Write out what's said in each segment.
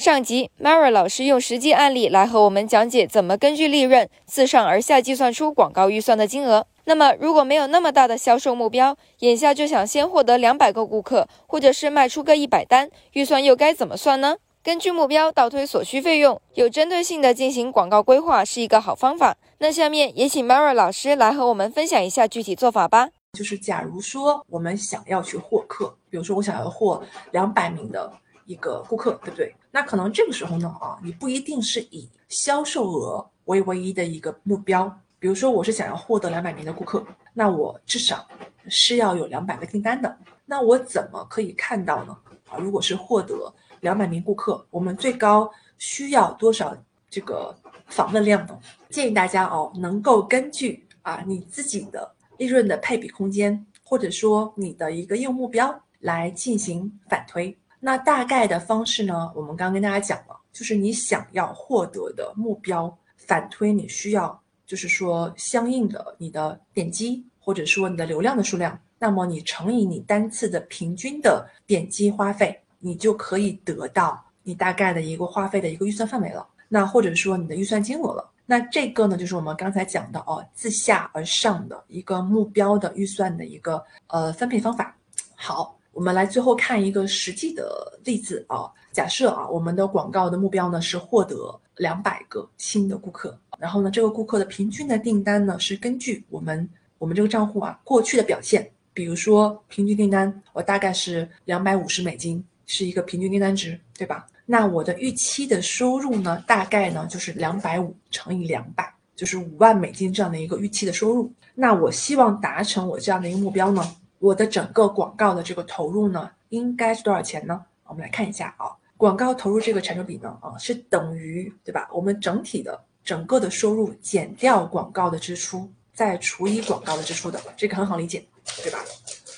上集，Mary 老师用实际案例来和我们讲解怎么根据利润自上而下计算出广告预算的金额。那么，如果没有那么大的销售目标，眼下就想先获得两百个顾客，或者是卖出个一百单，预算又该怎么算呢？根据目标倒推所需费用，有针对性的进行广告规划是一个好方法。那下面也请 Mary 老师来和我们分享一下具体做法吧。就是假如说我们想要去获客，比如说我想要获两百名的一个顾客，对不对？那可能这个时候呢，啊，你不一定是以销售额为唯一的一个目标。比如说我是想要获得两百名的顾客，那我至少是要有两百个订单的。那我怎么可以看到呢？啊，如果是获得两百名顾客，我们最高需要多少这个访问量呢？建议大家哦，能够根据啊你自己的利润的配比空间，或者说你的一个业务目标来进行反推。那大概的方式呢，我们刚跟大家讲了，就是你想要获得的目标反推，你需要就是说相应的你的点击或者说你的流量的数量，那么你乘以你单次的平均的点击花费。你就可以得到你大概的一个花费的一个预算范围了，那或者说你的预算金额了。那这个呢，就是我们刚才讲的哦，自下而上的一个目标的预算的一个呃分配方法。好，我们来最后看一个实际的例子啊。假设啊，我们的广告的目标呢是获得两百个新的顾客，然后呢，这个顾客的平均的订单呢是根据我们我们这个账户啊过去的表现，比如说平均订单我大概是两百五十美金。是一个平均订单值，对吧？那我的预期的收入呢，大概呢就是两百五乘以两百，就是五万美金这样的一个预期的收入。那我希望达成我这样的一个目标呢，我的整个广告的这个投入呢，应该是多少钱呢？我们来看一下啊，广告投入这个产出比呢，啊是等于对吧？我们整体的整个的收入减掉广告的支出，再除以广告的支出的，这个很好理解，对吧？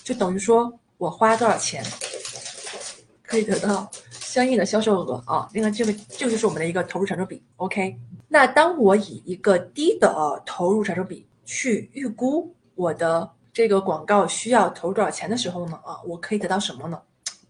就等于说我花多少钱。可以得到相应的销售额啊，另外这个这个就是我们的一个投入产出比。OK，那当我以一个低的投入产出比去预估我的这个广告需要投入多少钱的时候呢？啊，我可以得到什么呢？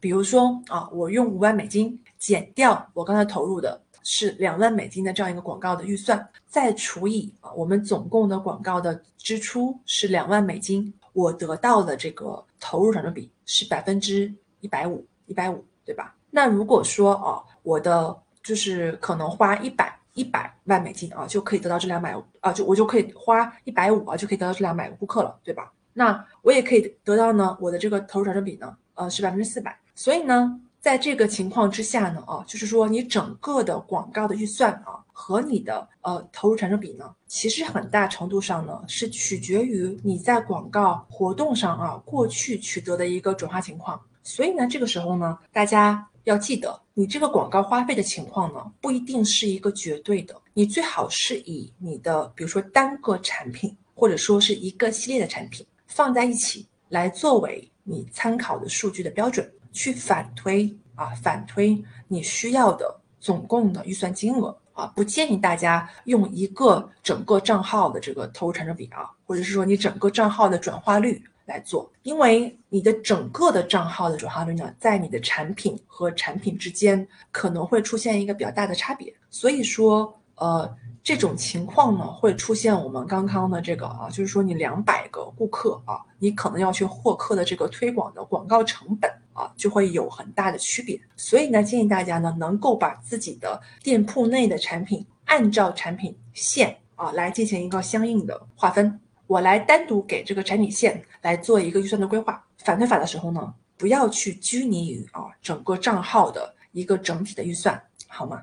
比如说啊，我用五万美金减掉我刚才投入的是两万美金的这样一个广告的预算，再除以啊我们总共的广告的支出是两万美金，我得到的这个投入产出比是百分之一百五，一百五。对吧？那如果说哦，我的就是可能花一百一百万美金啊，就可以得到这两百啊，就我就可以花一百五啊，就可以得到这两百个顾客了，对吧？那我也可以得到呢，我的这个投入产出比呢，呃，是百分之四百。所以呢，在这个情况之下呢，啊，就是说你整个的广告的预算啊和你的呃投入产出比呢，其实很大程度上呢是取决于你在广告活动上啊过去取得的一个转化情况。所以呢，这个时候呢，大家要记得，你这个广告花费的情况呢，不一定是一个绝对的。你最好是以你的，比如说单个产品，或者说是一个系列的产品放在一起来作为你参考的数据的标准，去反推啊，反推你需要的总共的预算金额啊。不建议大家用一个整个账号的这个投入产出比啊，或者是说你整个账号的转化率。来做，因为你的整个的账号的转化率呢，在你的产品和产品之间可能会出现一个比较大的差别，所以说，呃，这种情况呢，会出现我们刚刚的这个啊，就是说你两百个顾客啊，你可能要去获客的这个推广的广告成本啊，就会有很大的区别。所以呢，建议大家呢，能够把自己的店铺内的产品按照产品线啊来进行一个相应的划分。我来单独给这个产品线来做一个预算的规划。反推法的时候呢，不要去拘泥于啊整个账号的一个整体的预算，好吗？